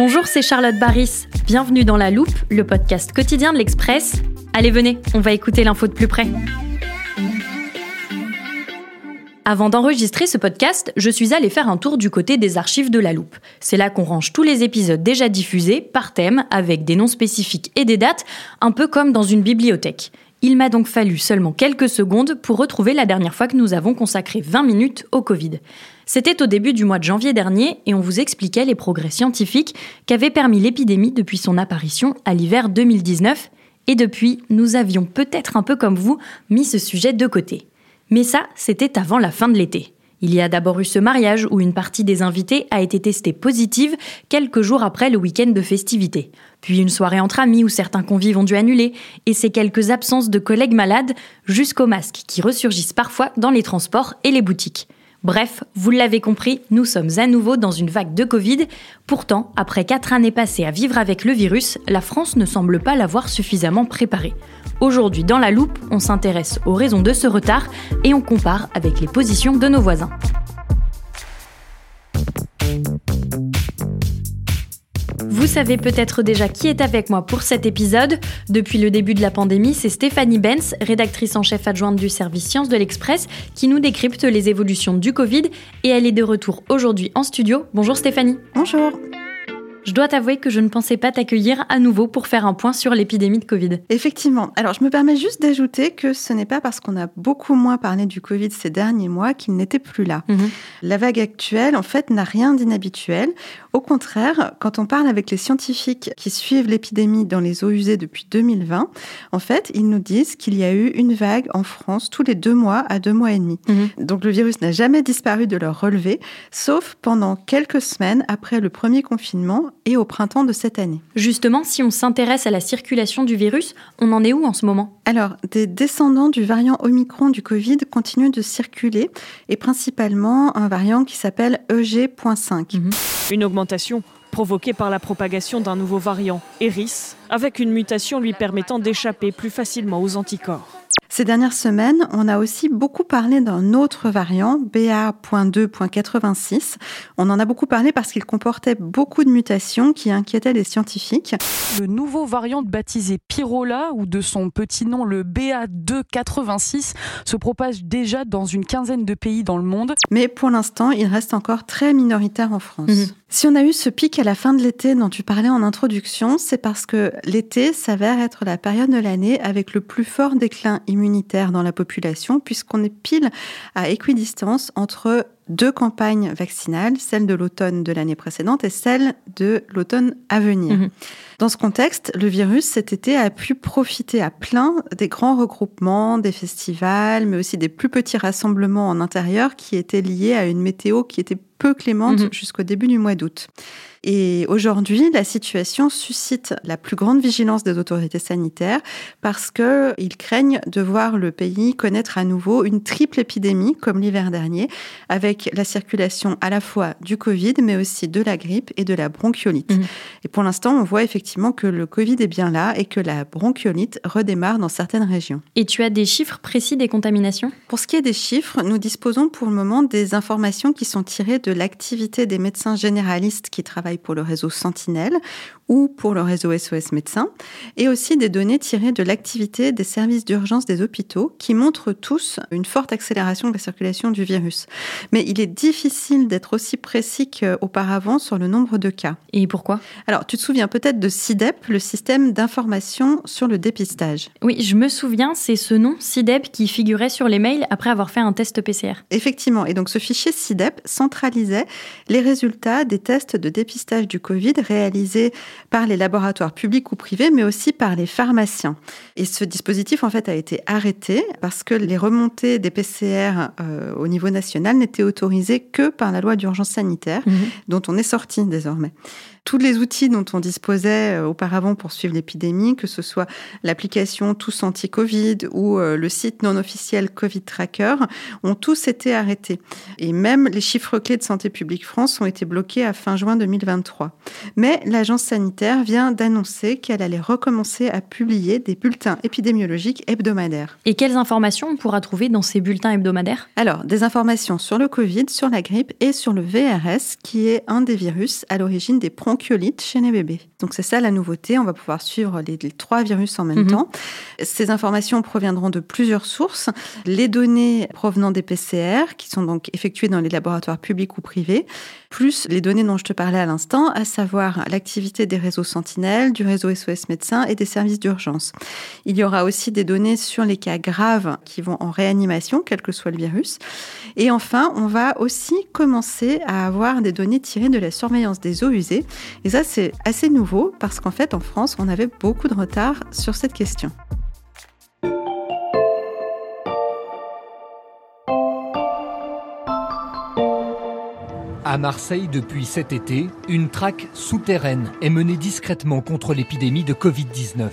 Bonjour, c'est Charlotte Baris. Bienvenue dans La Loupe, le podcast quotidien de l'Express. Allez, venez, on va écouter l'info de plus près. Avant d'enregistrer ce podcast, je suis allée faire un tour du côté des archives de La Loupe. C'est là qu'on range tous les épisodes déjà diffusés, par thème, avec des noms spécifiques et des dates, un peu comme dans une bibliothèque. Il m'a donc fallu seulement quelques secondes pour retrouver la dernière fois que nous avons consacré 20 minutes au Covid. C'était au début du mois de janvier dernier et on vous expliquait les progrès scientifiques qu'avait permis l'épidémie depuis son apparition à l'hiver 2019. Et depuis, nous avions peut-être un peu comme vous mis ce sujet de côté. Mais ça, c'était avant la fin de l'été. Il y a d'abord eu ce mariage où une partie des invités a été testée positive quelques jours après le week-end de festivités. Puis une soirée entre amis où certains convives ont dû annuler, et ces quelques absences de collègues malades jusqu'aux masques qui ressurgissent parfois dans les transports et les boutiques. Bref, vous l'avez compris, nous sommes à nouveau dans une vague de Covid. Pourtant, après quatre années passées à vivre avec le virus, la France ne semble pas l'avoir suffisamment préparé. Aujourd'hui, dans la loupe, on s'intéresse aux raisons de ce retard et on compare avec les positions de nos voisins. Vous savez peut-être déjà qui est avec moi pour cet épisode. Depuis le début de la pandémie, c'est Stéphanie Benz, rédactrice en chef adjointe du service Sciences de l'Express, qui nous décrypte les évolutions du Covid et elle est de retour aujourd'hui en studio. Bonjour Stéphanie. Bonjour. Je dois t'avouer que je ne pensais pas t'accueillir à nouveau pour faire un point sur l'épidémie de Covid. Effectivement. Alors, je me permets juste d'ajouter que ce n'est pas parce qu'on a beaucoup moins parlé du Covid ces derniers mois qu'il n'était plus là. Mhm. La vague actuelle, en fait, n'a rien d'inhabituel. Au contraire, quand on parle avec les scientifiques qui suivent l'épidémie dans les eaux usées depuis 2020, en fait, ils nous disent qu'il y a eu une vague en France tous les deux mois à deux mois et demi. Mhm. Donc, le virus n'a jamais disparu de leur relevé, sauf pendant quelques semaines après le premier confinement et au printemps de cette année. Justement, si on s'intéresse à la circulation du virus, on en est où en ce moment? Alors, des descendants du variant Omicron du Covid continuent de circuler, et principalement un variant qui s'appelle E EG.5. Une augmentation provoquée par la propagation d'un nouveau variant, Eris, avec une mutation lui permettant d'échapper plus facilement aux anticorps. Ces dernières semaines, on a aussi beaucoup parlé d'un autre variant, BA.2.86. On en a beaucoup parlé parce qu'il comportait beaucoup de mutations qui inquiétaient les scientifiques. Le nouveau variant baptisé Pyrola, ou de son petit nom le BA286, se propage déjà dans une quinzaine de pays dans le monde. Mais pour l'instant, il reste encore très minoritaire en France. Mhm. Si on a eu ce pic à la fin de l'été dont tu parlais en introduction, c'est parce que l'été s'avère être la période de l'année avec le plus fort déclin immunitaire dans la population, puisqu'on est pile à équidistance entre deux campagnes vaccinales, celle de l'automne de l'année précédente et celle de l'automne à venir. Mhm. Dans ce contexte, le virus cet été a pu profiter à plein des grands regroupements, des festivals, mais aussi des plus petits rassemblements en intérieur qui étaient liés à une météo qui était peu clémente Mhm. jusqu'au début du mois d'août. Et aujourd'hui, la situation suscite la plus grande vigilance des autorités sanitaires parce qu'ils craignent de voir le pays connaître à nouveau une triple épidémie comme l'hiver dernier, avec la circulation à la fois du Covid, mais aussi de la grippe et de la bronchiolite. Mhm. Et pour l'instant, on voit effectivement que le Covid est bien là et que la bronchiolite redémarre dans certaines régions. Et tu as des chiffres précis des contaminations? Pour ce qui est des chiffres, nous disposons pour le moment des informations qui sont tirées de l'activité des médecins généralistes qui travaillent pour le réseau Sentinelle, ou pour le réseau SOS médecins, et aussi des données tirées de l'activité des services d'urgence des hôpitaux qui montrent tous une forte accélération de la circulation du virus. Mais il est difficile d'être aussi précis qu'auparavant sur le nombre de cas. Et pourquoi? Alors, tu te souviens peut-être de CIDEP, le système d'information sur le dépistage. Oui, je me souviens, c'est ce nom CIDEP qui figurait sur les mails après avoir fait un test PCR. Effectivement, et donc ce fichier CIDEP centralisait les résultats des tests de dépistage du Covid réalisés par les laboratoires publics ou privés, mais aussi par les pharmaciens. Et ce dispositif, en fait, a été arrêté parce que les remontées des PCR euh, au niveau national n'étaient autorisées que par la loi d'urgence sanitaire, mmh. dont on est sorti désormais tous les outils dont on disposait euh, auparavant pour suivre l'épidémie, que ce soit l'application Tous Anti-Covid ou euh, le site non officiel Covid Tracker, ont tous été arrêtés. Et même les chiffres clés de Santé publique France ont été bloqués à fin juin 2023. Mais l'agence sanitaire vient d'annoncer qu'elle allait recommencer à publier des bulletins épidémiologiques hebdomadaires. Et quelles informations on pourra trouver dans ces bulletins hebdomadaires? Alors, des informations sur le Covid, sur la grippe et sur le VRS, qui est un des virus à l'origine des bronchiolites chez les bébés. Donc c'est ça la nouveauté, on va pouvoir suivre les, trois virus en même mhm. temps. Ces informations proviendront de plusieurs sources. Les données provenant des PCR, qui sont donc effectuées dans les laboratoires publics ou privés, plus les données dont je te parlais à l'instant, à savoir l'activité des réseaux Sentinelles, du réseau SOS Médecins et des services d'urgence. Il y aura aussi des données sur les cas graves qui vont en réanimation, quel que soit le virus. Et enfin, on va aussi commencer à avoir des données tirées de la surveillance des eaux usées. Et ça, c'est assez nouveau parce qu'en fait, en France, on avait beaucoup de retard sur cette question. À Marseille, depuis cet été, une traque souterraine est menée discrètement contre l'épidémie de Covid-19.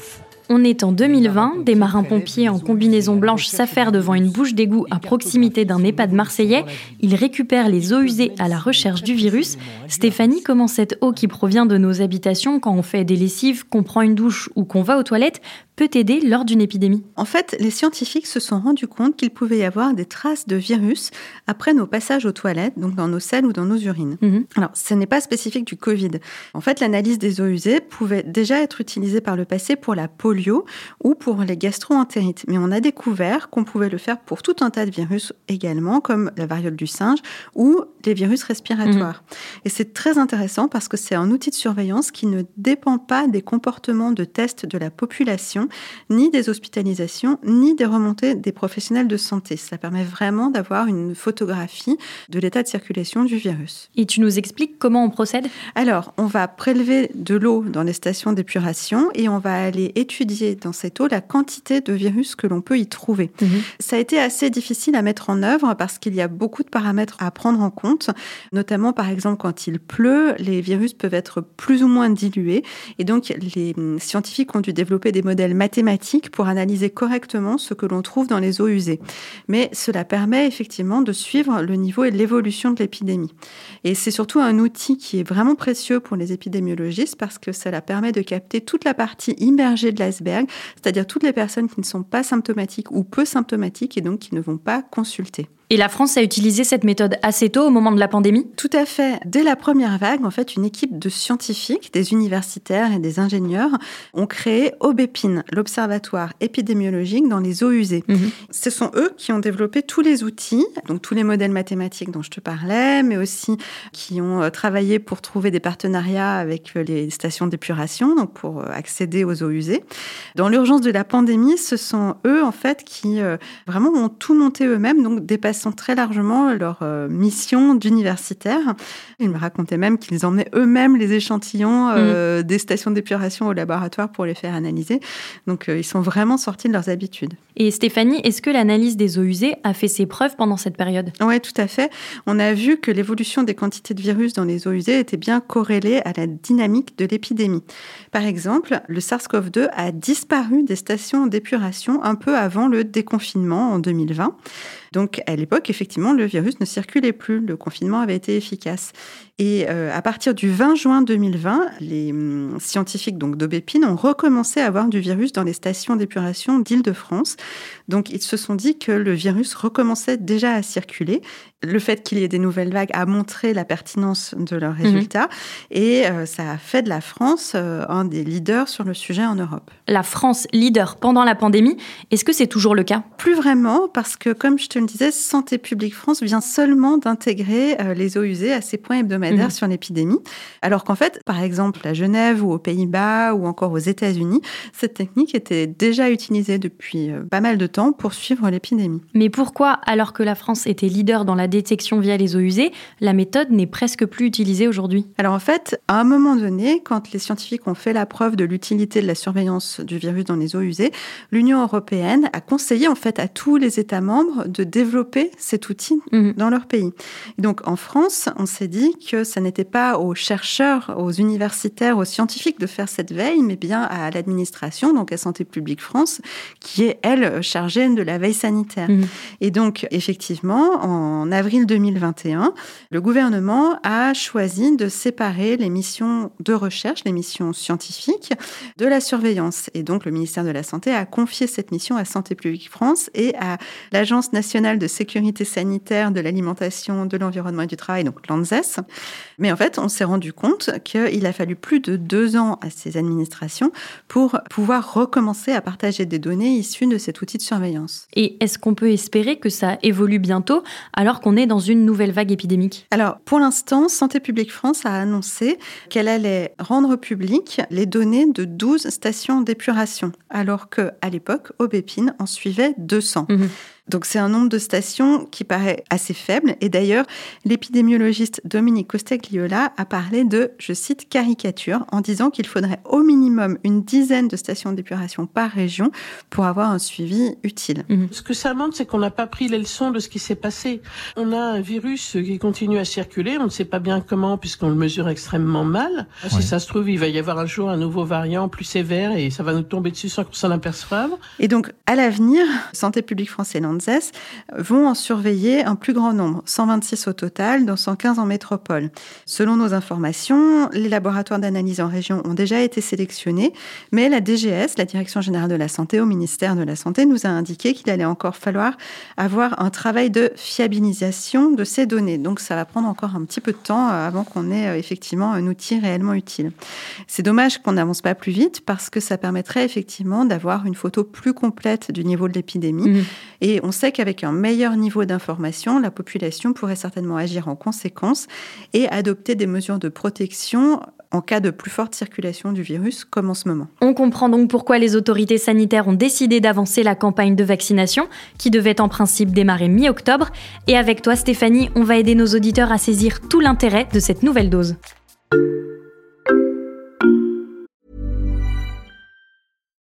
On est en 2020, des marins-pompiers en combinaison blanche s'affairent devant une bouche d'égout à proximité d'un EHPAD marseillais. Ils récupèrent les eaux usées à la recherche du virus. Stéphanie, comment cette eau qui provient de nos habitations quand on fait des lessives, qu'on prend une douche ou qu'on va aux toilettes peut aider lors d'une épidémie En fait, les scientifiques se sont rendus compte qu'il pouvait y avoir des traces de virus après nos passages aux toilettes, donc dans nos selles ou dans nos urines. Mhm. Alors, ce n'est pas spécifique du Covid. En fait, l'analyse des eaux usées pouvait déjà être utilisée par le passé pour la polio ou pour les gastro-entérites. Mais on a découvert qu'on pouvait le faire pour tout un tas de virus également, comme la variole du singe ou les virus respiratoires. Mhm. Et c'est très intéressant parce que c'est un outil de surveillance qui ne dépend pas des comportements de test de la population ni des hospitalisations, ni des remontées des professionnels de santé. Ça permet vraiment d'avoir une photographie de l'état de circulation du virus. Et tu nous expliques comment on procède? Alors, on va prélever de l'eau dans les stations d'épuration et on va aller étudier dans cette eau la quantité de virus que l'on peut y trouver. Mhm. Ça a été assez difficile à mettre en œuvre parce qu'il y a beaucoup de paramètres à prendre en compte, notamment par exemple quand il pleut, les virus peuvent être plus ou moins dilués et donc les scientifiques ont dû développer des modèles mathématiques pour analyser correctement ce que l'on trouve dans les eaux usées. Mais cela permet effectivement de suivre le niveau et l'évolution de l'épidémie. Et c'est surtout un outil qui est vraiment précieux pour les épidémiologistes parce que cela permet de capter toute la partie immergée de l'iceberg, c'est-à-dire toutes les personnes qui ne sont pas symptomatiques ou peu symptomatiques et donc qui ne vont pas consulter. Et la France a utilisé cette méthode assez tôt au moment de la pandémie? Tout à fait. Dès la première vague, en fait, une équipe de scientifiques, des universitaires et des ingénieurs ont créé Obépine, l'observatoire épidémiologique dans les eaux usées. Mhm. Ce sont eux qui ont développé tous les outils, donc tous les modèles mathématiques dont je te parlais, mais aussi qui ont euh, travaillé pour trouver des partenariats avec euh, les stations d'épuration, donc pour euh, accéder aux eaux usées. Dans l'urgence de la pandémie, ce sont eux, en fait, qui vraiment ont tout monté eux-mêmes, donc dépassé sont très largement leur euh, mission d'universitaire. Ils me racontaient même qu'ils emmenaient eux-mêmes les échantillons euh, mm. des stations d'épuration au laboratoire pour les faire analyser. Donc euh, ils sont vraiment sortis de leurs habitudes. Et Stéphanie, est-ce que l'analyse des eaux usées a fait ses preuves pendant cette période? Oui, tout à fait. On a vu que l'évolution des quantités de virus dans les eaux usées était bien corrélée à la dynamique de l'épidémie. Par exemple, le SARS-CoV-2 a disparu des stations d'épuration un peu avant le déconfinement en 2020. Donc à l'époque, effectivement, le virus ne circulait plus, le confinement avait été efficace. Et euh, à partir du 20 juin 2020, les hum, scientifiques donc d'Aubépine ont recommencé à avoir du virus dans les stations d'épuration d'Île-de-France. Donc ils se sont dit que le virus recommençait déjà à circuler. le fait qu'il y ait des nouvelles vagues a montré la pertinence de leurs mhm. résultats et euh, ça a fait de la France euh, un des leaders sur le sujet en Europe. La France leader pendant la pandémie, est-ce que c'est toujours le cas? Plus vraiment, parce que comme je te le disais, Santé publique France vient seulement d'intégrer euh, les eaux usées à ses points hebdomadaires mhm. sur l'épidémie, alors qu'en fait, par exemple à Genève ou aux Pays-Bas ou encore aux États-Unis, cette technique était déjà utilisée depuis pas mal de temps pour suivre l'épidémie. Mais pourquoi, alors que la France était leader dans la détection via les eaux usées, la méthode n'est presque plus utilisée aujourd'hui? Alors en fait, à un moment donné, quand les scientifiques ont fait la preuve de l'utilité de la surveillance du virus dans les eaux usées, l'Union européenne a conseillé en fait à tous les États membres de développer cet outil mhm. dans leur pays. donc en France, on s'est dit que ça n'était pas aux chercheurs, aux universitaires, aux scientifiques de faire cette veille, mais bien à l'administration, donc à Santé publique France, qui est elle chargée de la veille sanitaire. Mhm. Et donc effectivement, en avril 2021, le gouvernement a choisi de séparer les missions de recherche, les missions scientifiques, de la surveillance. Et donc, le ministère de la Santé a confié cette mission à Santé publique France et à l'Agence nationale de sécurité sanitaire de l'alimentation, de l'environnement et du travail, donc l'ANSES. Mais en fait, on s'est rendu compte qu'il a fallu plus de deux ans à ces administrations pour pouvoir recommencer à partager des données issues de cet outil de surveillance. Et est-ce qu'on peut espérer que ça évolue bientôt alors qu'on est dans une nouvelle vague épidémique? Alors, pour l'instant, Santé publique France a annoncé qu'elle allait rendre public les données de 12 stations d'épuration, alors qu'à l'époque, Aubépine en suivait 200. Donc c'est un nombre de stations qui paraît assez faible. Et d'ailleurs, l'épidémiologiste Dominique Costagliola a parlé de, je cite, caricature, en disant qu'il faudrait au minimum une dizaine de stations d'épuration par région pour avoir un suivi utile. Mhm. Ce que ça montre, c'est qu'on n'a pas pris les leçons de ce qui s'est passé. On a un virus qui continue à circuler, on ne sait pas bien comment puisqu'on le mesure extrêmement mal. Si ça se trouve, il va y avoir un jour un nouveau variant plus sévère et ça va nous tomber dessus sans qu'on s'en aperçoive. Et donc, à l'avenir, Santé publique française vont en surveiller un plus grand nombre, 126 au total, dont 115 en métropole. Selon nos informations, les laboratoires d'analyse en région ont déjà été sélectionnés, mais la DGS, la Direction générale de la santé au ministère de la Santé, nous a indiqué qu'il allait encore falloir avoir un travail de fiabilisation de ces données. Donc ça va prendre encore un petit peu de temps euh, avant qu'on ait euh, effectivement un outil réellement utile. C'est dommage qu'on n'avance pas plus vite parce que ça permettrait effectivement d'avoir une photo plus complète du niveau de l'épidémie. Mmh. Et on sait qu'avec un meilleur niveau d'information, la population pourrait certainement agir en conséquence et adopter des mesures de protection en cas de plus forte circulation du virus, comme en ce moment. On comprend donc pourquoi les autorités sanitaires ont décidé d'avancer la campagne de vaccination, qui devait en principe démarrer mi-octobre. Et avec toi, Stéphanie, on va aider nos auditeurs à saisir tout l'intérêt de cette nouvelle dose.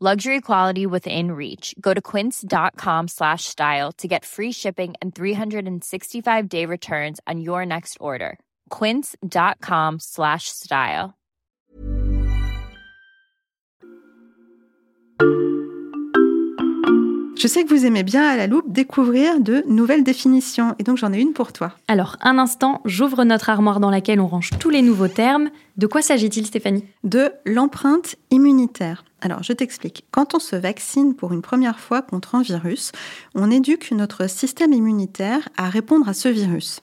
Luxury quality within reach. Go to quince.com slash style to get free shipping and 365 day returns on your next order. Quince.com slash style. Je sais que vous aimez bien à la loupe découvrir de nouvelles définitions et donc j'en ai une pour toi. Alors, un instant, j'ouvre notre armoire dans laquelle on range tous les nouveaux termes. De quoi s'agit-il, Stéphanie? De l'empreinte immunitaire. Alors, je t'explique. Quand on se vaccine pour une première fois contre un virus, on éduque notre système immunitaire à répondre à ce virus.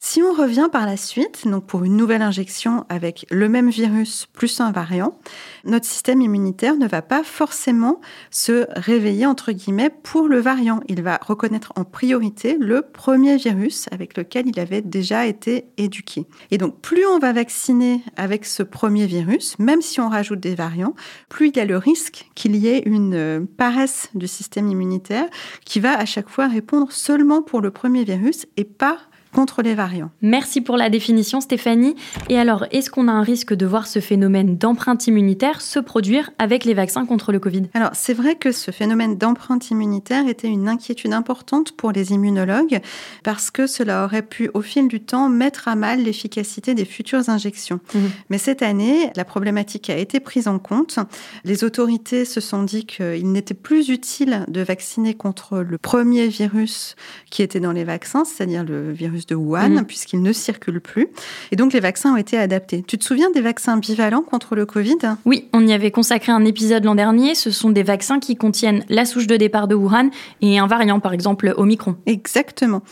Si on revient par la suite, donc pour une nouvelle injection avec le même virus plus un variant, notre système immunitaire ne va pas forcément se réveiller, entre guillemets, pour le variant. Il va reconnaître en priorité le premier virus avec lequel il avait déjà été éduqué. Et donc, plus on va vacciner avec ce premier virus, même si on rajoute des variants, plus il y a le risque qu'il y ait une euh, paresse du système immunitaire qui va à chaque fois répondre seulement pour le premier virus et pas contre les variants. Merci pour la définition Stéphanie. Et alors, est-ce qu'on a un risque de voir ce phénomène d'empreinte immunitaire se produire avec les vaccins contre le Covid? Alors, c'est vrai que ce phénomène d'empreinte immunitaire était une inquiétude importante pour les immunologues parce que cela aurait pu, au fil du temps, mettre à mal l'efficacité des futures injections. Mmh. Mais cette année, la problématique a été prise en compte. Les autorités se sont dit qu'il n'était plus utile de vacciner contre le premier virus qui était dans les vaccins, c'est-à-dire le virus de Wuhan, mmh. puisqu'il ne circule plus. Et donc, les vaccins ont été adaptés. Tu te souviens des vaccins bivalents contre le Covid? Oui, on y avait consacré un épisode l'an dernier. Ce sont des vaccins qui contiennent la souche de départ de Wuhan et un variant, par exemple Omicron. Exactement.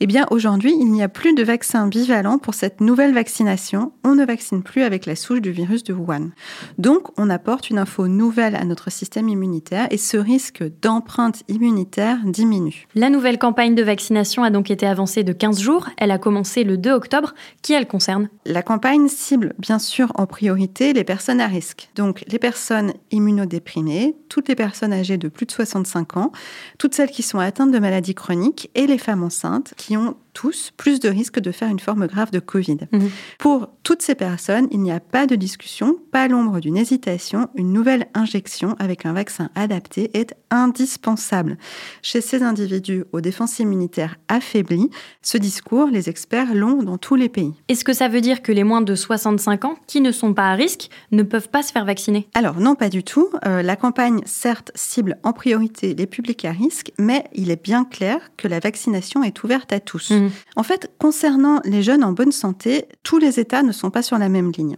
Eh bien, aujourd'hui, il n'y a plus de vaccin bivalent pour cette nouvelle vaccination. On ne vaccine plus avec la souche du virus de Wuhan. Donc, on apporte une info nouvelle à notre système immunitaire et ce risque d'empreinte immunitaire diminue. La nouvelle campagne de vaccination a donc été avancée de 15 jours. Elle a commencé le 2 octobre. Qui elle concerne? La campagne cible bien sûr en priorité les personnes à risque. Donc les personnes immunodéprimées, toutes les personnes âgées de plus de 65 ans, toutes celles qui sont atteintes de maladies chroniques et les femmes enceintes qui ont tous plus de risques de faire une forme grave de Covid. Mhm. Pour toutes ces personnes, il n'y a pas de discussion, pas l'ombre d'une hésitation. Une nouvelle injection avec un vaccin adapté est indispensable. Chez ces individus aux défenses immunitaires affaiblies, ce discours, les experts l'ont dans tous les pays. Est-ce que ça veut dire que les moins de 65 ans qui ne sont pas à risque ne peuvent pas se faire vacciner? Alors non, pas du tout. Euh, la campagne, certes, cible en priorité les publics à risque, mais il est bien clair que la vaccination est ouverte à tous. Mhm. En fait, concernant les jeunes en bonne santé, tous les États ne sont pas sur la même ligne.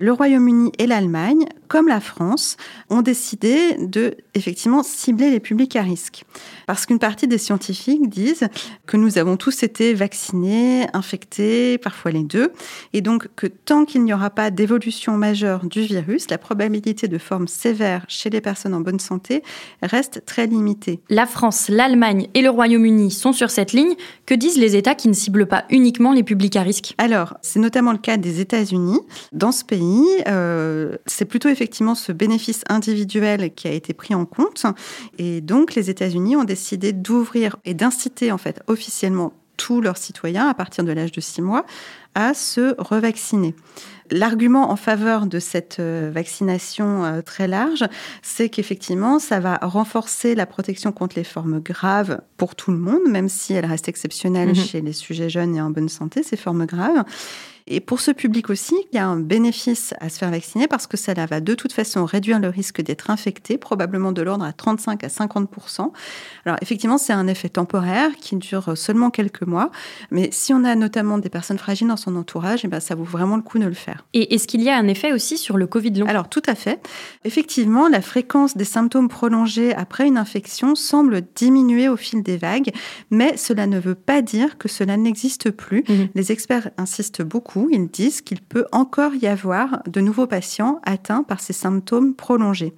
Le Royaume-Uni et l'Allemagne, comme la France, ont décidé de effectivement cibler les publics à risque. Parce qu'une partie des scientifiques disent que nous avons tous été vaccinés, infectés, parfois les deux, et donc que tant qu'il n'y aura pas d'évolution majeure du virus, la probabilité de forme sévère chez les personnes en bonne santé reste très limitée. La France, l'Allemagne et le Royaume-Uni sont sur cette ligne. Que disent les États qui ne ciblent pas uniquement les publics à risque Alors, c'est notamment le cas des États-Unis. Dans ce pays, euh, c'est plutôt effectivement ce bénéfice individuel qui a été pris en compte. Et donc, les États-Unis ont décidé d'ouvrir et d'inciter en fait officiellement tous leurs citoyens à partir de l'âge de 6 mois à se revacciner. L'argument en faveur de cette euh, vaccination euh, très large, c'est qu'effectivement, ça va renforcer la protection contre les formes graves pour tout le monde, même si elle reste exceptionnelle mmh chez les sujets jeunes et en bonne santé, ces formes graves. Et pour ce public aussi, il y a un bénéfice à se faire vacciner parce que ça va de toute façon réduire le risque d'être infecté, probablement de l'ordre à 35 à 50% Alors effectivement, c'est un effet temporaire qui dure seulement quelques mois, mais si on a notamment des personnes fragiles dans son entourage, et eh ben, ça vaut vraiment le coup de le faire. Et est-ce qu'il y a un effet aussi sur le Covid long? Alors tout à fait. Effectivement, la fréquence des symptômes prolongés après une infection semble diminuer au fil des vagues, mais cela ne veut pas dire que cela n'existe plus. Mmh. Les experts insistent beaucoup ils disent qu'il peut encore y avoir de nouveaux patients atteints par ces symptômes prolongés.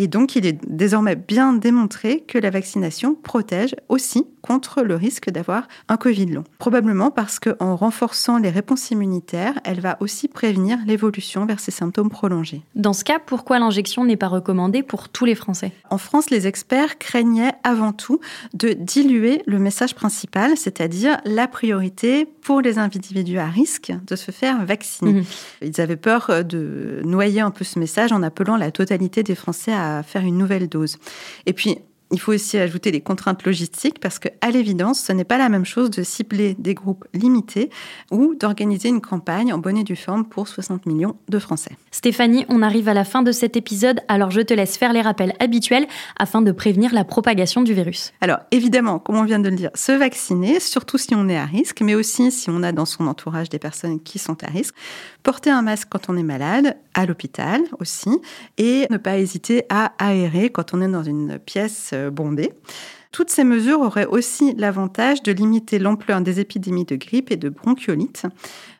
Et donc, il est désormais bien démontré que la vaccination protège aussi contre le risque d'avoir un Covid long. Probablement parce qu'en renforçant les réponses immunitaires, elle va aussi prévenir l'évolution vers ces symptômes prolongés. Dans ce cas, pourquoi l'injection n'est pas recommandée pour tous les Français? En France, les experts craignaient avant tout de diluer le message principal, c'est-à-dire la priorité pour les individus à risque de se faire vacciner. Mmh. Ils avaient peur de noyer un peu ce message en appelant la totalité des Français à faire une nouvelle dose. Et puis, il faut aussi ajouter les contraintes logistiques parce que, à l'évidence, ce n'est pas la même chose de cibler des groupes limités ou d'organiser une campagne en bonne et due forme pour 60 millions de Français. Stéphanie, on arrive à la fin de cet épisode, alors je te laisse faire les rappels habituels afin de prévenir la propagation du virus. Alors, évidemment, comme on vient de le dire, se vacciner, surtout si on est à risque, mais aussi si on a dans son entourage des personnes qui sont à risque. Porter un masque quand on est malade, à l'hôpital aussi, et ne pas hésiter à aérer quand on est dans une pièce euh, bondée. Toutes ces mesures auraient aussi l'avantage de limiter l'ampleur des épidémies de grippe et de bronchiolite.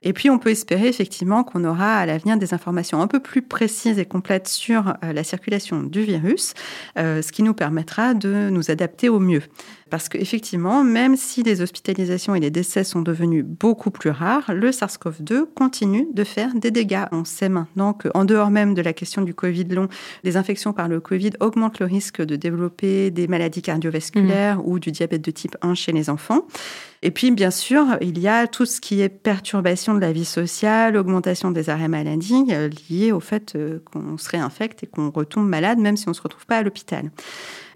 Et puis, on peut espérer effectivement qu'on aura à l'avenir des informations un peu plus précises et complètes sur euh, la circulation du virus, euh, ce qui nous permettra de nous adapter au mieux. Parce qu'effectivement, même si les hospitalisations et les décès sont devenus beaucoup plus rares, le SARS-CoV-2 continue de faire des dégâts. On sait maintenant qu'en dehors même de la question du Covid long, les infections par le Covid augmentent le risque de développer des maladies cardiovasculaires mmh. ou du diabète de type 1 chez les enfants. Et puis, bien sûr, il y a tout ce qui est perturbation de la vie sociale, augmentation des arrêts maladie euh, liés au fait euh, qu'on se réinfecte et qu'on retombe malade, même si on ne se retrouve pas à l'hôpital.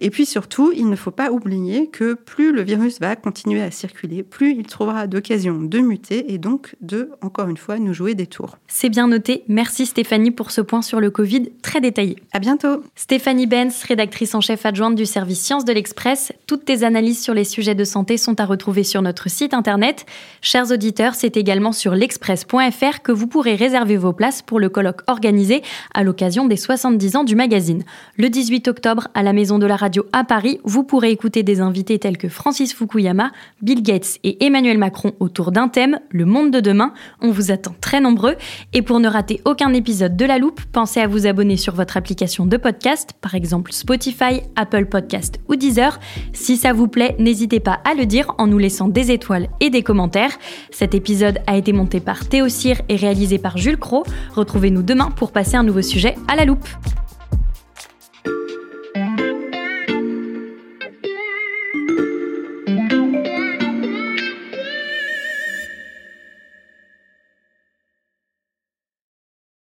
Et puis surtout, il ne faut pas oublier que plus le virus va continuer à circuler, plus il trouvera d'occasions de muter et donc de, encore une fois, nous jouer des tours. C'est bien noté. Merci Stéphanie pour ce point sur le Covid très détaillé. À bientôt. Stéphanie Benz, rédactrice en chef adjointe du service Sciences de l'Express. Toutes tes analyses sur les sujets de santé sont à retrouver sur notre site internet. Chers auditeurs, c'est également sur l'express.fr que vous pourrez réserver vos places pour le colloque organisé à l'occasion des 70 ans du magazine. Le 18 octobre, à la Maison de la Radio à Paris, vous pourrez écouter des invités tels que Francis Fukuyama, Bill Gates et Emmanuel Macron autour d'un thème, le monde de demain. On vous attend très nombreux. Et pour ne rater aucun épisode de La Loupe, pensez à vous abonner sur votre application de podcast, par exemple Spotify, Apple Podcast ou Deezer. Si ça vous plaît, n'hésitez pas à le dire en nous laissant des étoiles et des commentaires. Cet épisode a été monté par Théo Cyr et réalisé par Jules Cro. Retrouvez-nous demain pour passer un nouveau sujet à La Loupe.